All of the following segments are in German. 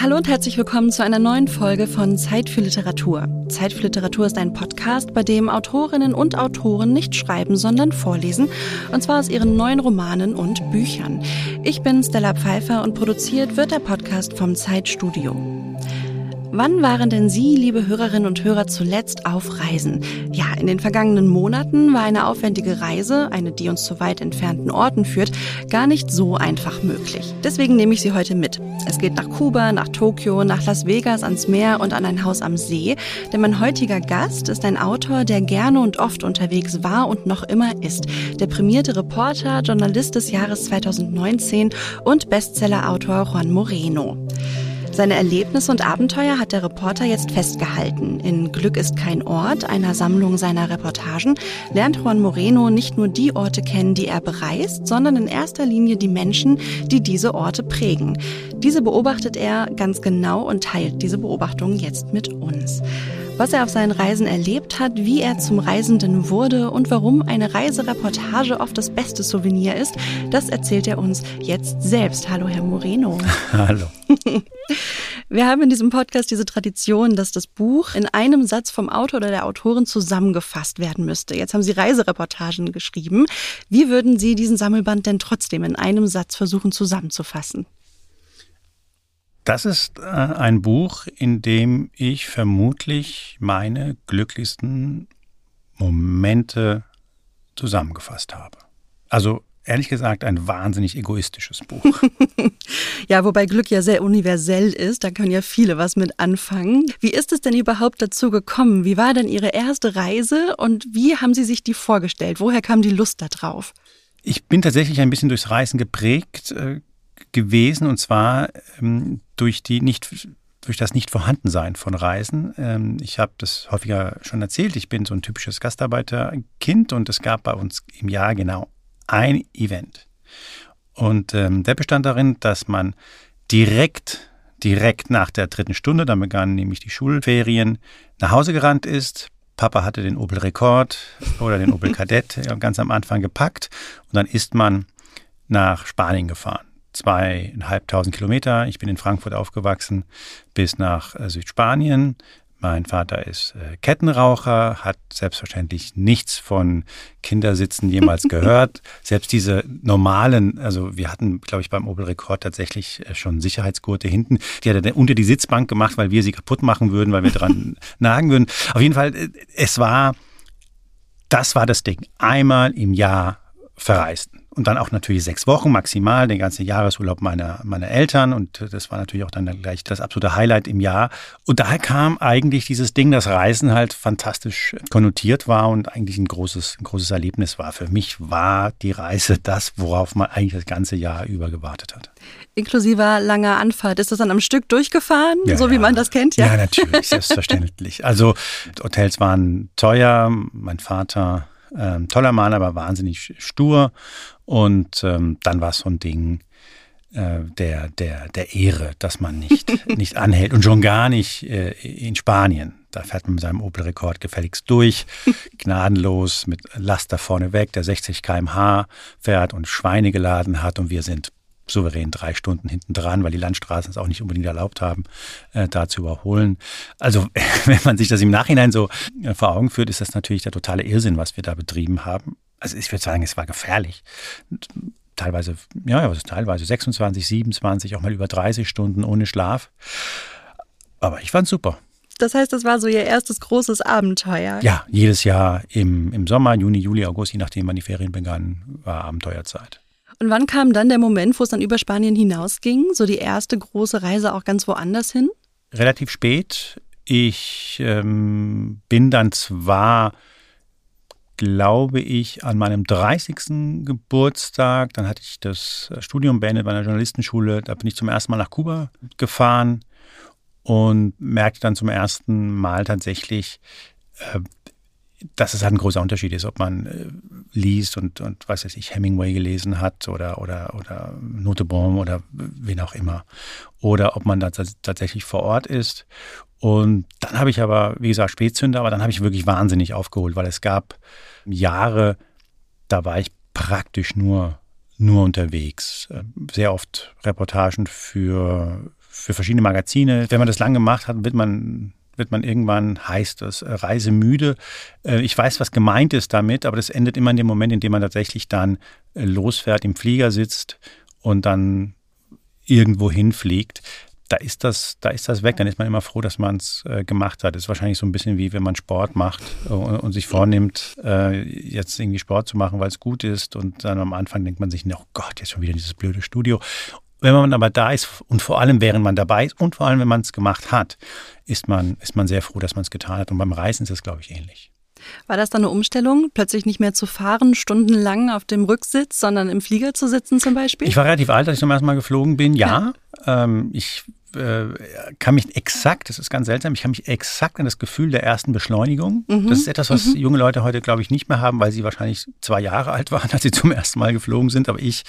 Hallo und herzlich willkommen zu einer neuen Folge von Zeit für Literatur. Zeit für Literatur ist ein Podcast, bei dem Autorinnen und Autoren nicht schreiben, sondern vorlesen, und zwar aus ihren neuen Romanen und Büchern. Ich bin Stella Pfeiffer und produziert wird der Podcast vom Zeitstudio. Wann waren denn Sie, liebe Hörerinnen und Hörer, zuletzt auf Reisen? Ja, in den vergangenen Monaten war eine aufwendige Reise, eine, die uns zu weit entfernten Orten führt, gar nicht so einfach möglich. Deswegen nehme ich Sie heute mit. Es geht nach Kuba, nach Tokio, nach Las Vegas, ans Meer und an ein Haus am See. Denn mein heutiger Gast ist ein Autor, der gerne und oft unterwegs war und noch immer ist. Der prämierte Reporter, Journalist des Jahres 2019 und Bestsellerautor Juan Moreno. Seine Erlebnisse und Abenteuer hat der Reporter jetzt festgehalten. In Glück ist kein Ort, einer Sammlung seiner Reportagen, lernt Juan Moreno nicht nur die Orte kennen, die er bereist, sondern in erster Linie die Menschen, die diese Orte prägen. Diese beobachtet er ganz genau und teilt diese Beobachtungen jetzt mit uns was er auf seinen Reisen erlebt hat, wie er zum Reisenden wurde und warum eine Reisereportage oft das beste Souvenir ist, das erzählt er uns jetzt selbst. Hallo, Herr Moreno. Hallo. Wir haben in diesem Podcast diese Tradition, dass das Buch in einem Satz vom Autor oder der Autorin zusammengefasst werden müsste. Jetzt haben Sie Reisereportagen geschrieben. Wie würden Sie diesen Sammelband denn trotzdem in einem Satz versuchen zusammenzufassen? Das ist äh, ein Buch, in dem ich vermutlich meine glücklichsten Momente zusammengefasst habe. Also ehrlich gesagt ein wahnsinnig egoistisches Buch. ja, wobei Glück ja sehr universell ist, da können ja viele was mit anfangen. Wie ist es denn überhaupt dazu gekommen? Wie war denn Ihre erste Reise und wie haben Sie sich die vorgestellt? Woher kam die Lust darauf? Ich bin tatsächlich ein bisschen durchs Reisen geprägt äh, gewesen und zwar ähm, durch die nicht durch das Nichtvorhandensein von Reisen. Ähm, ich habe das häufiger schon erzählt. Ich bin so ein typisches Gastarbeiterkind und es gab bei uns im Jahr genau ein Event. Und ähm, der bestand darin, dass man direkt, direkt nach der dritten Stunde, dann begannen nämlich die Schulferien, nach Hause gerannt ist. Papa hatte den Opel Rekord oder den Opel Kadett ganz am Anfang gepackt und dann ist man nach Spanien gefahren zweieinhalbtausend Kilometer. Ich bin in Frankfurt aufgewachsen bis nach äh, Südspanien. Mein Vater ist äh, Kettenraucher, hat selbstverständlich nichts von Kindersitzen jemals gehört. Selbst diese normalen, also wir hatten, glaube ich, beim Opel Rekord tatsächlich äh, schon Sicherheitsgurte hinten. Die hat er unter die Sitzbank gemacht, weil wir sie kaputt machen würden, weil wir dran nagen würden. Auf jeden Fall, es war, das war das Ding. Einmal im Jahr verreisten und dann auch natürlich sechs Wochen maximal, den ganzen Jahresurlaub meiner, meiner Eltern und das war natürlich auch dann gleich das absolute Highlight im Jahr. Und daher kam eigentlich dieses Ding, dass Reisen halt fantastisch konnotiert war und eigentlich ein großes, ein großes Erlebnis war. Für mich war die Reise das, worauf man eigentlich das ganze Jahr über gewartet hat. Inklusive langer Anfahrt. Ist das dann am Stück durchgefahren, ja, so wie ja. man das kennt? Ja, ja natürlich, selbstverständlich. Also Hotels waren teuer, mein Vater ähm, toller Mann, aber wahnsinnig stur. Und ähm, dann war es so ein Ding äh, der, der, der Ehre, dass man nicht, nicht anhält und schon gar nicht äh, in Spanien. Da fährt man mit seinem Opel-Rekord gefälligst durch, gnadenlos mit Laster vorne weg, der 60 km/h fährt und Schweine geladen hat und wir sind souverän drei Stunden hinten dran, weil die Landstraßen es auch nicht unbedingt erlaubt haben, äh, da zu überholen. Also wenn man sich das im Nachhinein so äh, vor Augen führt, ist das natürlich der totale Irrsinn, was wir da betrieben haben. Also ich würde sagen, es war gefährlich. Teilweise, ja, ist teilweise 26, 27, auch mal über 30 Stunden ohne Schlaf. Aber ich fand's super. Das heißt, das war so Ihr erstes großes Abenteuer. Ja, jedes Jahr im, im Sommer, Juni, Juli, August, je nachdem, wann die Ferien begannen, war Abenteuerzeit. Und wann kam dann der Moment, wo es dann über Spanien hinausging? So die erste große Reise auch ganz woanders hin? Relativ spät. Ich ähm, bin dann zwar, glaube ich, an meinem 30. Geburtstag, dann hatte ich das Studium beendet bei einer Journalistenschule, da bin ich zum ersten Mal nach Kuba gefahren und merkte dann zum ersten Mal tatsächlich, äh, dass es halt ein großer Unterschied ist, ob man äh, liest und, und was weiß ich, Hemingway gelesen hat oder, oder, oder Notebaum oder wen auch immer. Oder ob man da tatsächlich vor Ort ist. Und dann habe ich aber, wie gesagt, Spätzünder, aber dann habe ich wirklich wahnsinnig aufgeholt, weil es gab Jahre, da war ich praktisch nur, nur unterwegs. Sehr oft Reportagen für für verschiedene Magazine. Wenn man das lang gemacht hat, wird man wird man irgendwann, heißt das, äh, reisemüde. Äh, ich weiß, was gemeint ist damit, aber das endet immer in dem Moment, in dem man tatsächlich dann äh, losfährt, im Flieger sitzt und dann irgendwo hinfliegt da ist das, da ist das weg. Dann ist man immer froh, dass man es gemacht hat. Das ist wahrscheinlich so ein bisschen wie wenn man Sport macht und, und, sich vornimmt, jetzt irgendwie Sport zu machen, weil es gut ist. Und dann am Anfang denkt man sich, oh Gott, jetzt schon wieder dieses blöde Studio. Wenn man aber da ist und vor allem während man dabei ist und vor allem wenn man es gemacht hat, ist man, ist man sehr froh, dass man es getan hat. Und beim Reisen ist es, glaube ich, ähnlich. War das dann eine Umstellung, plötzlich nicht mehr zu fahren, stundenlang auf dem Rücksitz, sondern im Flieger zu sitzen zum Beispiel? Ich war relativ alt, als ich zum ersten Mal geflogen bin, ja. ja. Ähm, ich kann mich exakt, das ist ganz seltsam, ich kann mich exakt an das Gefühl der ersten Beschleunigung. Mhm. Das ist etwas, was mhm. junge Leute heute, glaube ich, nicht mehr haben, weil sie wahrscheinlich zwei Jahre alt waren, als sie zum ersten Mal geflogen sind. Aber ich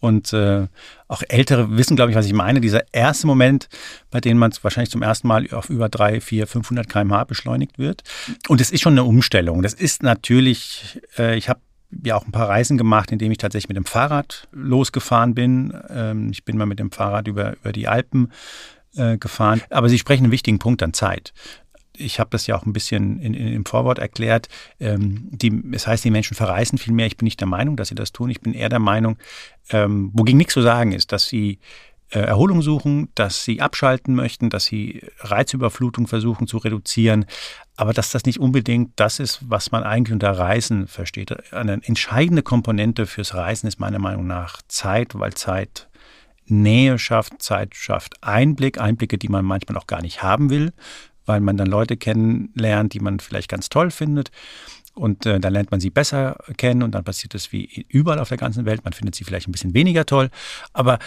und äh, auch Ältere wissen, glaube ich, was ich meine. Dieser erste Moment, bei dem man wahrscheinlich zum ersten Mal auf über 3, 4, 500 km/h beschleunigt wird. Und es ist schon eine Umstellung. Das ist natürlich, äh, ich habe ja auch ein paar Reisen gemacht, indem ich tatsächlich mit dem Fahrrad losgefahren bin. Ähm, ich bin mal mit dem Fahrrad über, über die Alpen äh, gefahren. Aber Sie sprechen einen wichtigen Punkt an Zeit. Ich habe das ja auch ein bisschen in, in, im Vorwort erklärt. Ähm, die, es heißt, die Menschen verreisen viel mehr. Ich bin nicht der Meinung, dass sie das tun. Ich bin eher der Meinung, ähm, wogegen nichts zu sagen ist, dass sie Erholung suchen, dass sie abschalten möchten, dass sie Reizüberflutung versuchen zu reduzieren, aber dass das nicht unbedingt das ist, was man eigentlich unter Reisen versteht. Eine entscheidende Komponente fürs Reisen ist meiner Meinung nach Zeit, weil Zeit Nähe schafft, Zeit schafft Einblick, Einblicke, die man manchmal auch gar nicht haben will, weil man dann Leute kennenlernt, die man vielleicht ganz toll findet. Und äh, dann lernt man sie besser kennen und dann passiert das wie überall auf der ganzen Welt. Man findet sie vielleicht ein bisschen weniger toll. Aber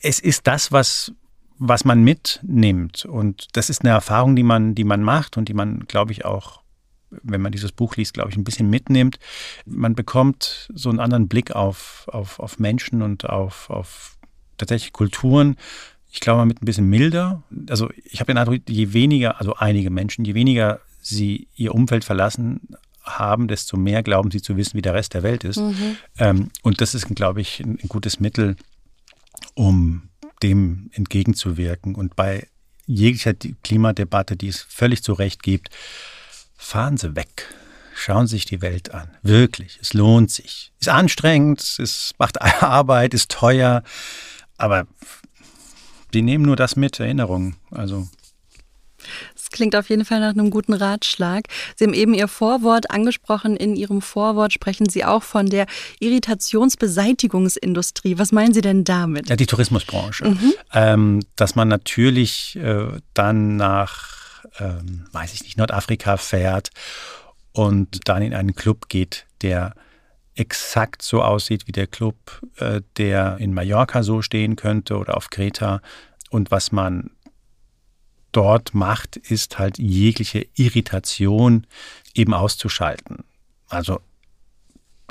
es ist das, was, was man mitnimmt. Und das ist eine Erfahrung, die man, die man macht und die man, glaube ich, auch, wenn man dieses Buch liest, glaube ich, ein bisschen mitnimmt. Man bekommt so einen anderen Blick auf, auf, auf Menschen und auf, auf tatsächlich Kulturen. Ich glaube, mit ein bisschen milder. Also ich habe den Eindruck, je weniger, also einige Menschen, je weniger sie ihr Umfeld verlassen, haben, desto mehr glauben sie zu wissen, wie der Rest der Welt ist. Mhm. Ähm, und das ist, glaube ich, ein, ein gutes Mittel, um dem entgegenzuwirken. Und bei jeglicher Klimadebatte, die es völlig zu Recht gibt, fahren Sie weg. Schauen Sie sich die Welt an. Wirklich. Es lohnt sich. Ist anstrengend, es macht Arbeit, ist teuer. Aber Sie nehmen nur das mit, Erinnerungen. Also klingt auf jeden Fall nach einem guten Ratschlag. Sie haben eben Ihr Vorwort angesprochen. In Ihrem Vorwort sprechen Sie auch von der Irritationsbeseitigungsindustrie. Was meinen Sie denn damit? Ja, die Tourismusbranche. Mhm. Ähm, dass man natürlich äh, dann nach, ähm, weiß ich nicht, Nordafrika fährt und dann in einen Club geht, der exakt so aussieht wie der Club, äh, der in Mallorca so stehen könnte oder auf Kreta. Und was man dort macht, ist halt jegliche Irritation eben auszuschalten. Also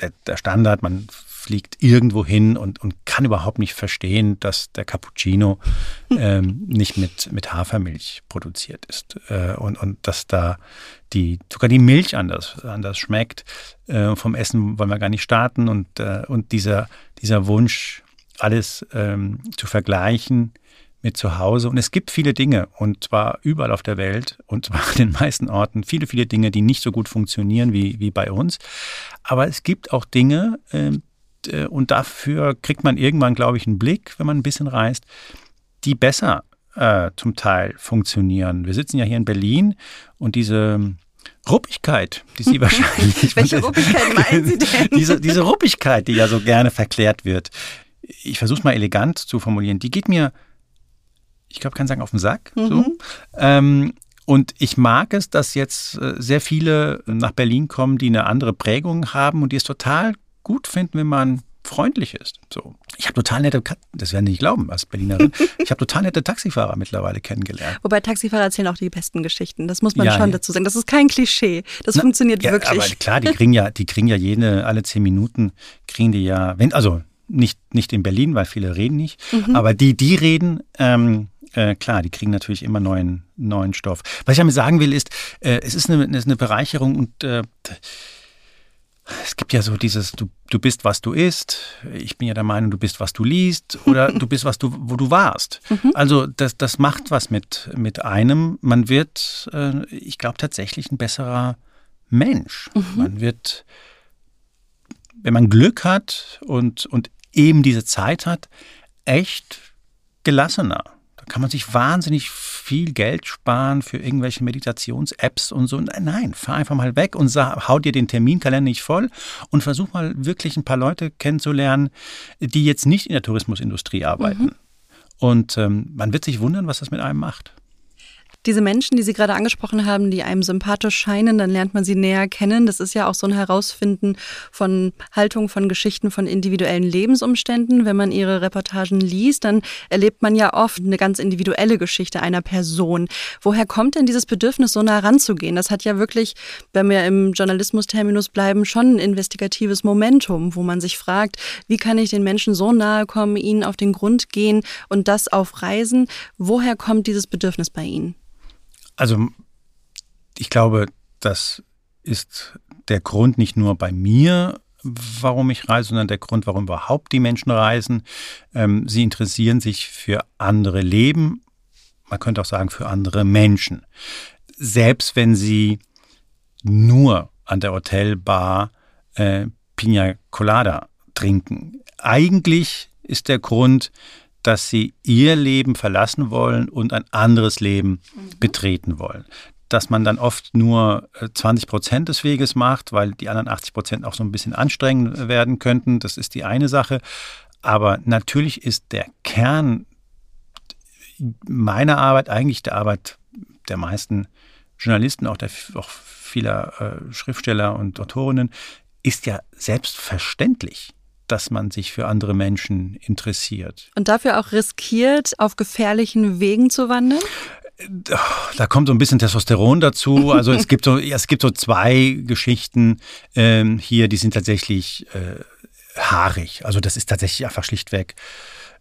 der, der Standard, man fliegt irgendwo hin und, und kann überhaupt nicht verstehen, dass der Cappuccino ähm, nicht mit, mit Hafermilch produziert ist äh, und, und dass da die, sogar die Milch anders, anders schmeckt. Äh, vom Essen wollen wir gar nicht starten und, äh, und dieser, dieser Wunsch, alles ähm, zu vergleichen, mit zu Hause. Und es gibt viele Dinge, und zwar überall auf der Welt, und zwar an den meisten Orten, viele, viele Dinge, die nicht so gut funktionieren wie, wie bei uns. Aber es gibt auch Dinge, ähm, äh, und dafür kriegt man irgendwann, glaube ich, einen Blick, wenn man ein bisschen reist, die besser äh, zum Teil funktionieren. Wir sitzen ja hier in Berlin und diese Ruppigkeit, die Sie wahrscheinlich. Welche Ruppigkeit meinen Sie denn? diese, diese Ruppigkeit, die ja so gerne verklärt wird. Ich versuche es mal elegant zu formulieren. Die geht mir ich glaube, kann sagen, auf den Sack. Mhm. So. Ähm, und ich mag es, dass jetzt äh, sehr viele nach Berlin kommen, die eine andere Prägung haben und die es total gut finden, wenn man freundlich ist. So. Ich habe total nette, das werden Sie nicht glauben als Berlinerin, ich habe total nette Taxifahrer mittlerweile kennengelernt. Wobei Taxifahrer erzählen auch die besten Geschichten. Das muss man ja, schon ja. dazu sagen. Das ist kein Klischee. Das Na, funktioniert ja, wirklich. Aber klar, die kriegen ja, die kriegen ja jede, alle zehn Minuten kriegen die ja, wenn, also nicht, nicht in Berlin, weil viele reden nicht, mhm. aber die, die reden, ähm, äh, klar, die kriegen natürlich immer neuen, neuen Stoff. Was ich damit sagen will, ist, äh, es ist eine, eine Bereicherung und äh, es gibt ja so dieses, du, du bist, was du isst. Ich bin ja der Meinung, du bist, was du liest. Oder du bist, was du, wo du warst. Mhm. Also das, das macht was mit, mit einem. Man wird, äh, ich glaube, tatsächlich ein besserer Mensch. Mhm. Man wird, wenn man Glück hat und, und eben diese Zeit hat, echt gelassener. Da kann man sich wahnsinnig viel Geld sparen für irgendwelche Meditations-Apps und so. Nein, fahr einfach mal weg und sag, hau dir den Terminkalender nicht voll und versuch mal wirklich ein paar Leute kennenzulernen, die jetzt nicht in der Tourismusindustrie arbeiten. Mhm. Und ähm, man wird sich wundern, was das mit einem macht. Diese Menschen, die Sie gerade angesprochen haben, die einem sympathisch scheinen, dann lernt man sie näher kennen. Das ist ja auch so ein Herausfinden von Haltung, von Geschichten, von individuellen Lebensumständen. Wenn man Ihre Reportagen liest, dann erlebt man ja oft eine ganz individuelle Geschichte einer Person. Woher kommt denn dieses Bedürfnis, so nah ranzugehen? Das hat ja wirklich, wenn wir im Journalismus-Terminus bleiben, schon ein investigatives Momentum, wo man sich fragt, wie kann ich den Menschen so nahe kommen, ihnen auf den Grund gehen und das auf Reisen? Woher kommt dieses Bedürfnis bei Ihnen? Also ich glaube, das ist der Grund nicht nur bei mir, warum ich reise, sondern der Grund, warum überhaupt die Menschen reisen. Ähm, sie interessieren sich für andere Leben, man könnte auch sagen für andere Menschen. Selbst wenn sie nur an der Hotelbar äh, Pina Colada trinken. Eigentlich ist der Grund, dass sie ihr Leben verlassen wollen und ein anderes Leben mhm. betreten wollen. Dass man dann oft nur 20 äh, Prozent des Weges macht, weil die anderen 80 Prozent auch so ein bisschen anstrengend werden könnten, das ist die eine Sache. Aber natürlich ist der Kern meiner Arbeit, eigentlich der Arbeit der meisten Journalisten, auch, der, auch vieler äh, Schriftsteller und Autorinnen, ist ja selbstverständlich dass man sich für andere Menschen interessiert. Und dafür auch riskiert, auf gefährlichen Wegen zu wandern? Da kommt so ein bisschen Testosteron dazu. Also es gibt so, es gibt so zwei Geschichten ähm, hier, die sind tatsächlich äh, haarig. Also das ist tatsächlich einfach schlichtweg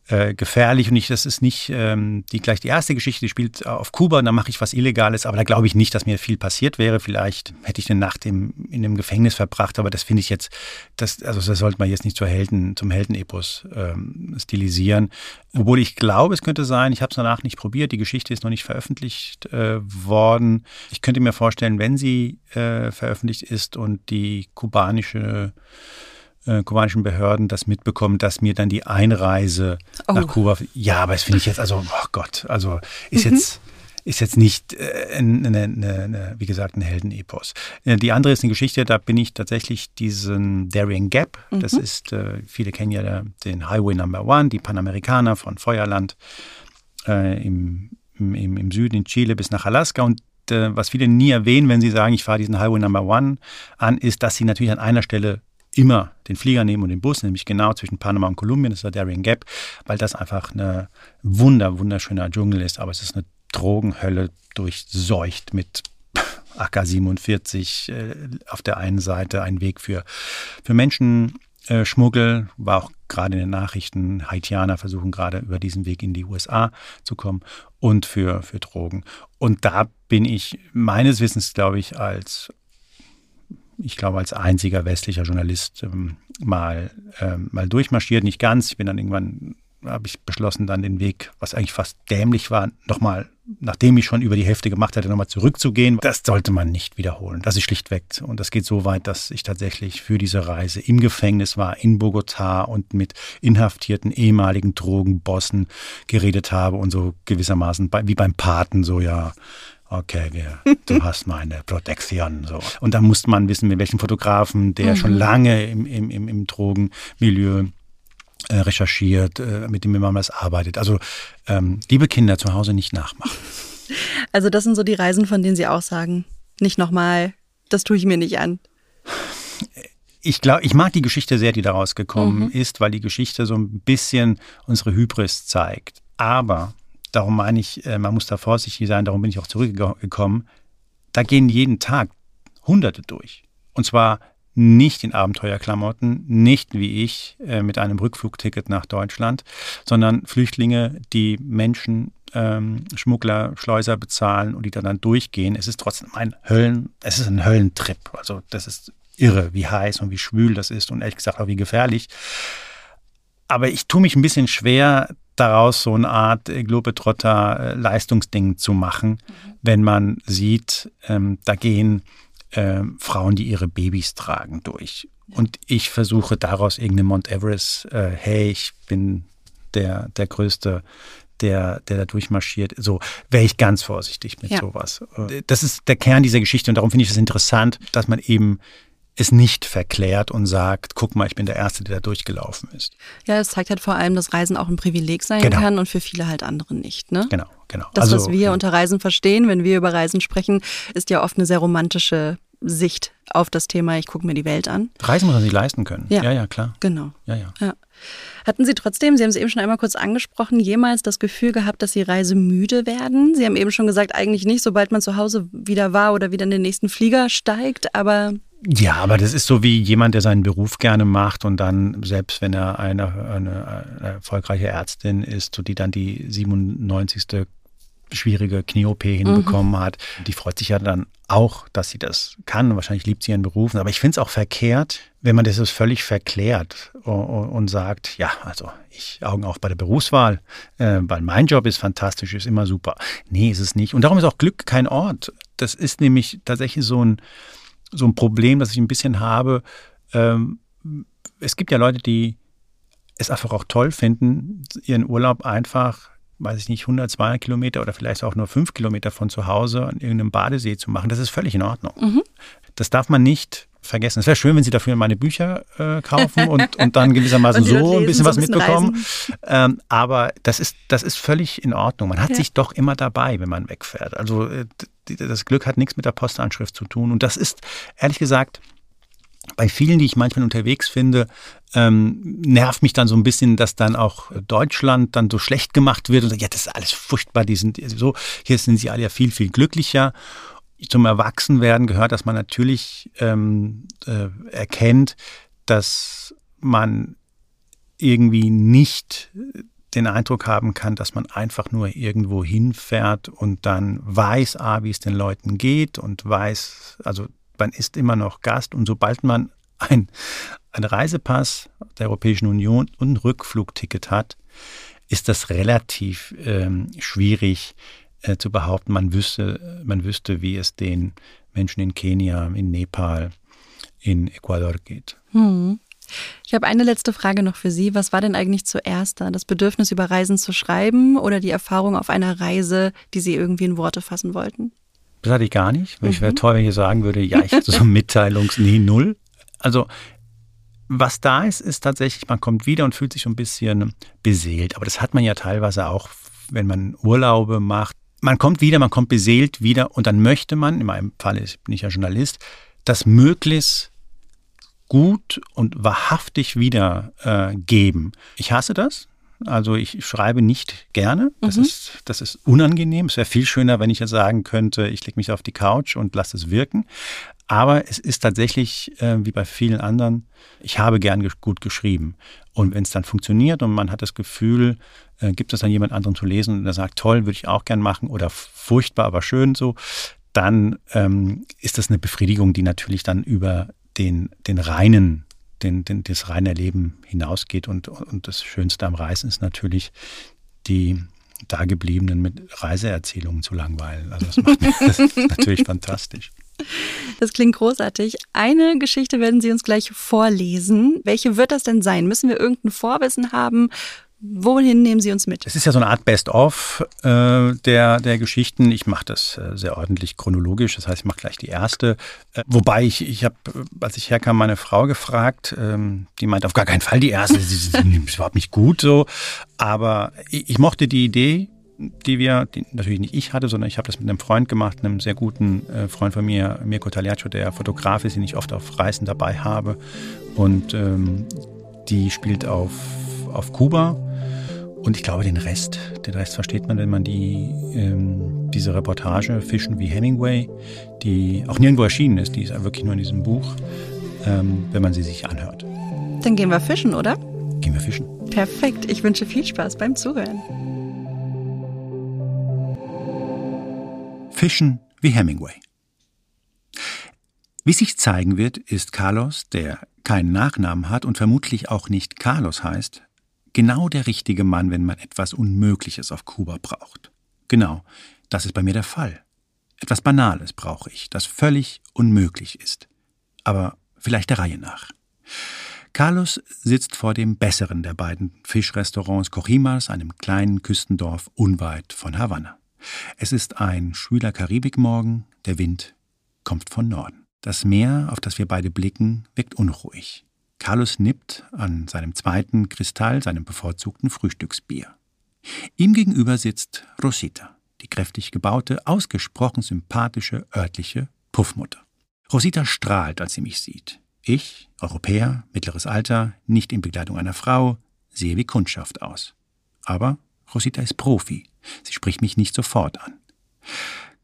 äh, gefährlich und ich, das ist nicht ähm, die gleich die erste Geschichte, die spielt auf Kuba und da mache ich was Illegales, aber da glaube ich nicht, dass mir viel passiert wäre. Vielleicht hätte ich eine Nacht im, in einem Gefängnis verbracht, aber das finde ich jetzt, das, also das sollte man jetzt nicht zur Helden, zum Heldenepos ähm, stilisieren. Obwohl ich glaube, es könnte sein, ich habe es danach nicht probiert, die Geschichte ist noch nicht veröffentlicht äh, worden. Ich könnte mir vorstellen, wenn sie äh, veröffentlicht ist und die kubanische äh, kubanischen Behörden das mitbekommen, dass mir dann die Einreise oh. nach Kuba. Ja, aber das finde ich jetzt, also, oh Gott, also ist mhm. jetzt ist jetzt nicht äh, eine, eine, eine, wie gesagt, ein Heldenepos. Äh, die andere ist eine Geschichte, da bin ich tatsächlich diesen Darien Gap, mhm. das ist, äh, viele kennen ja den Highway Number One, die Panamerikaner von Feuerland äh, im, im, im Süden in Chile bis nach Alaska und äh, was viele nie erwähnen, wenn sie sagen, ich fahre diesen Highway Number One an, ist, dass sie natürlich an einer Stelle immer den Flieger nehmen und den Bus, nämlich genau zwischen Panama und Kolumbien, das ist der Darien Gap, weil das einfach eine wunder, wunderschöner Dschungel ist, aber es ist eine Drogenhölle durchseucht mit AK-47 äh, auf der einen Seite, ein Weg für, für Menschenschmuggel, war auch gerade in den Nachrichten, Haitianer versuchen gerade über diesen Weg in die USA zu kommen und für, für Drogen. Und da bin ich meines Wissens, glaube ich, als ich glaube, als einziger westlicher Journalist ähm, mal, ähm, mal durchmarschiert. Nicht ganz. Ich bin dann irgendwann, habe ich beschlossen, dann den Weg, was eigentlich fast dämlich war, nochmal, nachdem ich schon über die Hälfte gemacht hatte, nochmal zurückzugehen. Das sollte man nicht wiederholen. Das ist schlichtweg. Und das geht so weit, dass ich tatsächlich für diese Reise im Gefängnis war, in Bogotá und mit inhaftierten ehemaligen Drogenbossen geredet habe und so gewissermaßen bei, wie beim Paten so, ja, okay, wir, du hast meine Protektion. So. Und da musste man wissen, mit welchem Fotografen, der mhm. schon lange im, im, im, im Drogenmilieu äh, recherchiert, äh, mit dem man das arbeitet. Also ähm, liebe Kinder zu Hause nicht nachmachen. Also das sind so die Reisen, von denen Sie auch sagen, nicht nochmal, das tue ich mir nicht an. Ich glaube, ich mag die Geschichte sehr, die daraus gekommen mhm. ist, weil die Geschichte so ein bisschen unsere Hybris zeigt. Aber Darum meine ich, äh, man muss da vorsichtig sein, darum bin ich auch zurückgekommen. Da gehen jeden Tag Hunderte durch. Und zwar nicht in Abenteuerklamotten, nicht wie ich äh, mit einem Rückflugticket nach Deutschland, sondern Flüchtlinge, die Menschen, ähm, Schmuggler, Schleuser bezahlen und die dann, dann durchgehen. Es ist trotzdem ein Höllen, es ist ein Höllentrip. Also das ist irre, wie heiß und wie schwül das ist und ehrlich gesagt auch wie gefährlich. Aber ich tue mich ein bisschen schwer, daraus so eine Art Globetrotter-Leistungsding zu machen, mhm. wenn man sieht, ähm, da gehen äh, Frauen, die ihre Babys tragen, durch. Und ich versuche daraus irgendeine Mount Everest, äh, hey, ich bin der, der größte der, der da durchmarschiert. So wäre ich ganz vorsichtig mit ja. sowas. Äh, das ist der Kern dieser Geschichte und darum finde ich es interessant, dass man eben es nicht verklärt und sagt, guck mal, ich bin der Erste, der da durchgelaufen ist. Ja, es zeigt halt vor allem, dass Reisen auch ein Privileg sein genau. kann und für viele halt andere nicht. Ne? Genau, genau. Das, also, was wir unter Reisen verstehen, wenn wir über Reisen sprechen, ist ja oft eine sehr romantische Sicht auf das Thema, ich gucke mir die Welt an. Reisen muss man sich leisten können. Ja, ja, ja klar. Genau. Ja, ja. ja. Hatten Sie trotzdem, Sie haben es eben schon einmal kurz angesprochen, jemals das Gefühl gehabt, dass Sie reisemüde werden? Sie haben eben schon gesagt, eigentlich nicht, sobald man zu Hause wieder war oder wieder in den nächsten Flieger steigt, aber ja, aber das ist so wie jemand, der seinen Beruf gerne macht und dann, selbst wenn er eine, eine, eine erfolgreiche Ärztin ist, so die dann die 97 schwierige Knie-OP hinbekommen mhm. hat. Die freut sich ja dann auch, dass sie das kann. Wahrscheinlich liebt sie ihren Beruf. Aber ich finde es auch verkehrt, wenn man das so völlig verklärt und sagt, ja, also ich Augen auf bei der Berufswahl, äh, weil mein Job ist fantastisch, ist immer super. Nee, ist es nicht. Und darum ist auch Glück kein Ort. Das ist nämlich tatsächlich so ein, so ein Problem, das ich ein bisschen habe. Ähm, es gibt ja Leute, die es einfach auch toll finden, ihren Urlaub einfach weiß ich nicht, 100, 200 Kilometer oder vielleicht auch nur 5 Kilometer von zu Hause an irgendeinem Badesee zu machen, das ist völlig in Ordnung. Mhm. Das darf man nicht vergessen. Es wäre schön, wenn Sie dafür meine Bücher äh, kaufen und, und dann gewissermaßen so lesen, ein bisschen was bisschen mitbekommen. Ähm, aber das ist, das ist völlig in Ordnung. Man hat ja. sich doch immer dabei, wenn man wegfährt. Also äh, das Glück hat nichts mit der Postanschrift zu tun. Und das ist, ehrlich gesagt, bei vielen, die ich manchmal unterwegs finde, ähm, nervt mich dann so ein bisschen, dass dann auch Deutschland dann so schlecht gemacht wird und sagt, ja, das ist alles furchtbar, die sind so, hier sind sie alle ja viel, viel glücklicher. Zum Erwachsenwerden gehört, dass man natürlich ähm, äh, erkennt, dass man irgendwie nicht den Eindruck haben kann, dass man einfach nur irgendwo hinfährt und dann weiß, ah, wie es den Leuten geht und weiß, also man ist immer noch Gast und sobald man ein, ein Reisepass der Europäischen Union und ein Rückflugticket hat, ist das relativ ähm, schwierig äh, zu behaupten, man wüsste, man wüsste, wie es den Menschen in Kenia, in Nepal, in Ecuador geht. Hm. Ich habe eine letzte Frage noch für Sie. Was war denn eigentlich zuerst da? Das Bedürfnis, über Reisen zu schreiben oder die Erfahrung auf einer Reise, die Sie irgendwie in Worte fassen wollten? Das hatte ich gar nicht. Mhm. Ich wäre toll, wenn ich sagen würde, ja, ich so Mitteilungs, nee, null. Also, was da ist, ist tatsächlich, man kommt wieder und fühlt sich ein bisschen beseelt. Aber das hat man ja teilweise auch, wenn man Urlaube macht. Man kommt wieder, man kommt beseelt wieder und dann möchte man, in meinem Fall bin ich ja Journalist, das möglichst gut und wahrhaftig wiedergeben. Äh, ich hasse das, also ich schreibe nicht gerne. Das, mhm. ist, das ist unangenehm. Es wäre viel schöner, wenn ich jetzt sagen könnte, ich lege mich auf die Couch und lasse es wirken. Aber es ist tatsächlich, äh, wie bei vielen anderen, ich habe gern gut geschrieben. Und wenn es dann funktioniert und man hat das Gefühl, äh, gibt es dann jemand anderen zu lesen und der sagt, toll, würde ich auch gern machen oder furchtbar, aber schön so, dann ähm, ist das eine Befriedigung, die natürlich dann über den, den reinen den, den, das reine Leben hinausgeht. Und, und das Schönste am Reisen ist natürlich, die Dagebliebenen mit Reiseerzählungen zu langweilen. Also das, macht mir, das ist natürlich fantastisch. Das klingt großartig. Eine Geschichte werden Sie uns gleich vorlesen. Welche wird das denn sein? Müssen wir irgendein Vorwissen haben? Wohin nehmen Sie uns mit? Es ist ja so eine Art Best-of äh, der, der Geschichten. Ich mache das äh, sehr ordentlich chronologisch. Das heißt, ich mache gleich die erste. Äh, wobei ich, ich habe, als ich herkam, meine Frau gefragt. Ähm, die meint auf gar keinen Fall die erste. Sie ist überhaupt nicht gut so. Aber ich, ich mochte die Idee, die wir, die natürlich nicht ich hatte, sondern ich habe das mit einem Freund gemacht, einem sehr guten äh, Freund von mir, Mirko Tagliaccio, der Fotograf ist, den ich oft auf Reisen dabei habe. Und ähm, die spielt auf, auf Kuba und ich glaube, den Rest, den Rest versteht man, wenn man die, ähm, diese Reportage Fischen wie Hemingway, die auch nirgendwo erschienen ist, die ist wirklich nur in diesem Buch, ähm, wenn man sie sich anhört. Dann gehen wir fischen, oder? Gehen wir fischen. Perfekt. Ich wünsche viel Spaß beim Zuhören. Fischen wie Hemingway. Wie sich zeigen wird, ist Carlos, der keinen Nachnamen hat und vermutlich auch nicht Carlos heißt, genau der richtige Mann, wenn man etwas Unmögliches auf Kuba braucht. Genau, das ist bei mir der Fall. Etwas Banales brauche ich, das völlig unmöglich ist. Aber vielleicht der Reihe nach. Carlos sitzt vor dem besseren der beiden Fischrestaurants Cojimas, einem kleinen Küstendorf unweit von Havanna. Es ist ein schwüler Karibikmorgen, der Wind kommt von Norden. Das Meer, auf das wir beide blicken, wirkt unruhig. Carlos nippt an seinem zweiten Kristall, seinem bevorzugten Frühstücksbier. Ihm gegenüber sitzt Rosita, die kräftig gebaute, ausgesprochen sympathische örtliche Puffmutter. Rosita strahlt, als sie mich sieht. Ich, Europäer, mittleres Alter, nicht in Begleitung einer Frau, sehe wie Kundschaft aus. Aber Rosita ist Profi. Sie spricht mich nicht sofort an.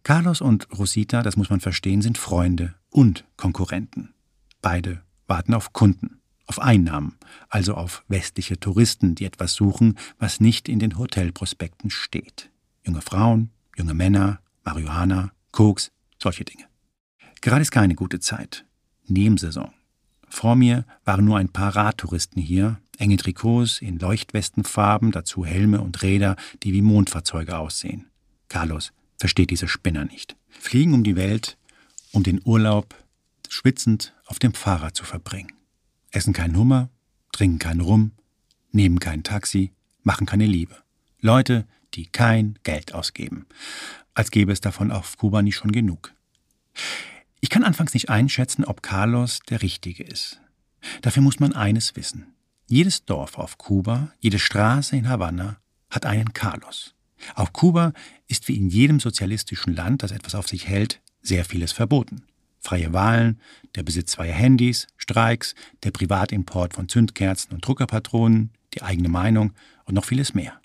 Carlos und Rosita, das muss man verstehen, sind Freunde und Konkurrenten. Beide warten auf Kunden, auf Einnahmen, also auf westliche Touristen, die etwas suchen, was nicht in den Hotelprospekten steht. Junge Frauen, junge Männer, Marihuana, Koks, solche Dinge. Gerade ist keine gute Zeit. Nebensaison. Vor mir waren nur ein paar Radtouristen hier, enge Trikots in Leuchtwestenfarben, dazu Helme und Räder, die wie Mondfahrzeuge aussehen. Carlos versteht diese Spinner nicht. Fliegen um die Welt, um den Urlaub schwitzend auf dem Fahrrad zu verbringen. Essen keinen Hummer, trinken keinen Rum, nehmen kein Taxi, machen keine Liebe. Leute, die kein Geld ausgeben. Als gäbe es davon auf Kuba nicht schon genug. Ich kann anfangs nicht einschätzen, ob Carlos der Richtige ist. Dafür muss man eines wissen. Jedes Dorf auf Kuba, jede Straße in Havanna hat einen Carlos. Auf Kuba ist wie in jedem sozialistischen Land, das etwas auf sich hält, sehr vieles verboten. Freie Wahlen, der Besitz zweier Handys, Streiks, der Privatimport von Zündkerzen und Druckerpatronen, die eigene Meinung und noch vieles mehr.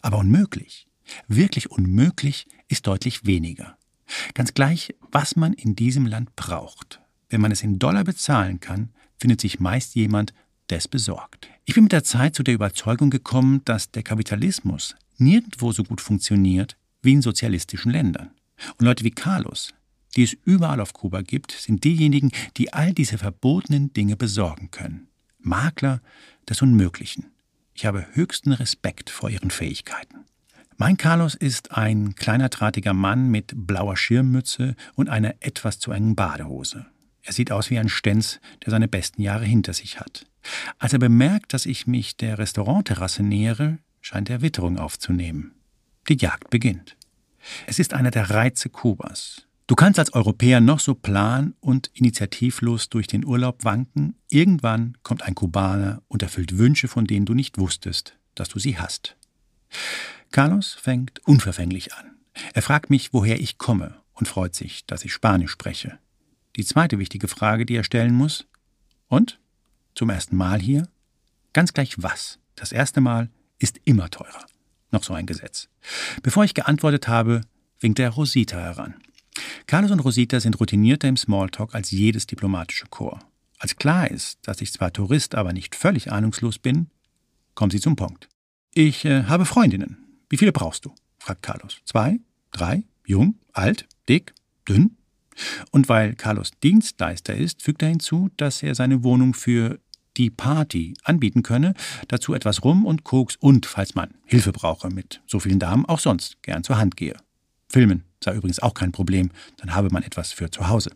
Aber unmöglich, wirklich unmöglich ist deutlich weniger. Ganz gleich, was man in diesem Land braucht. Wenn man es in Dollar bezahlen kann, findet sich meist jemand, der es besorgt. Ich bin mit der Zeit zu der Überzeugung gekommen, dass der Kapitalismus nirgendwo so gut funktioniert wie in sozialistischen Ländern. Und Leute wie Carlos, die es überall auf Kuba gibt, sind diejenigen, die all diese verbotenen Dinge besorgen können. Makler des Unmöglichen. Ich habe höchsten Respekt vor ihren Fähigkeiten. Mein Carlos ist ein kleiner drahtiger Mann mit blauer Schirmmütze und einer etwas zu engen Badehose. Er sieht aus wie ein Stenz, der seine besten Jahre hinter sich hat. Als er bemerkt, dass ich mich der Restaurantterrasse nähere, scheint er Witterung aufzunehmen. Die Jagd beginnt. Es ist einer der Reize Kubas. Du kannst als Europäer noch so plan- und initiativlos durch den Urlaub wanken, irgendwann kommt ein Kubaner und erfüllt Wünsche, von denen du nicht wusstest, dass du sie hast. Carlos fängt unverfänglich an. Er fragt mich, woher ich komme und freut sich, dass ich Spanisch spreche. Die zweite wichtige Frage, die er stellen muss, und? Zum ersten Mal hier? Ganz gleich was. Das erste Mal ist immer teurer. Noch so ein Gesetz. Bevor ich geantwortet habe, winkt er Rosita heran. Carlos und Rosita sind routinierter im Smalltalk als jedes diplomatische Korps. Als klar ist, dass ich zwar Tourist, aber nicht völlig ahnungslos bin, kommen sie zum Punkt. Ich äh, habe Freundinnen, wie viele brauchst du? fragt Carlos. Zwei? Drei? Jung? Alt? Dick? Dünn? Und weil Carlos Dienstleister ist, fügt er hinzu, dass er seine Wohnung für die Party anbieten könne, dazu etwas Rum und Koks und, falls man Hilfe brauche mit so vielen Damen, auch sonst gern zur Hand gehe. Filmen sei übrigens auch kein Problem, dann habe man etwas für zu Hause.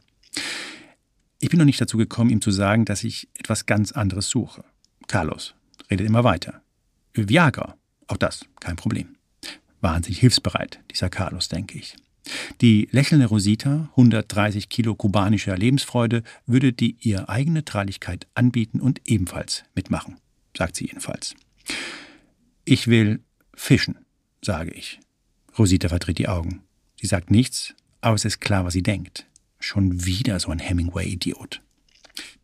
Ich bin noch nicht dazu gekommen, ihm zu sagen, dass ich etwas ganz anderes suche. Carlos redet immer weiter. Viagra, auch das kein Problem wahnsinnig hilfsbereit, dieser Carlos, denke ich. Die lächelnde Rosita, 130 Kilo kubanischer Lebensfreude, würde die ihr eigene Neutralität anbieten und ebenfalls mitmachen, sagt sie jedenfalls. Ich will fischen, sage ich. Rosita verdreht die Augen. Sie sagt nichts, aber es ist klar, was sie denkt. Schon wieder so ein Hemingway-Idiot.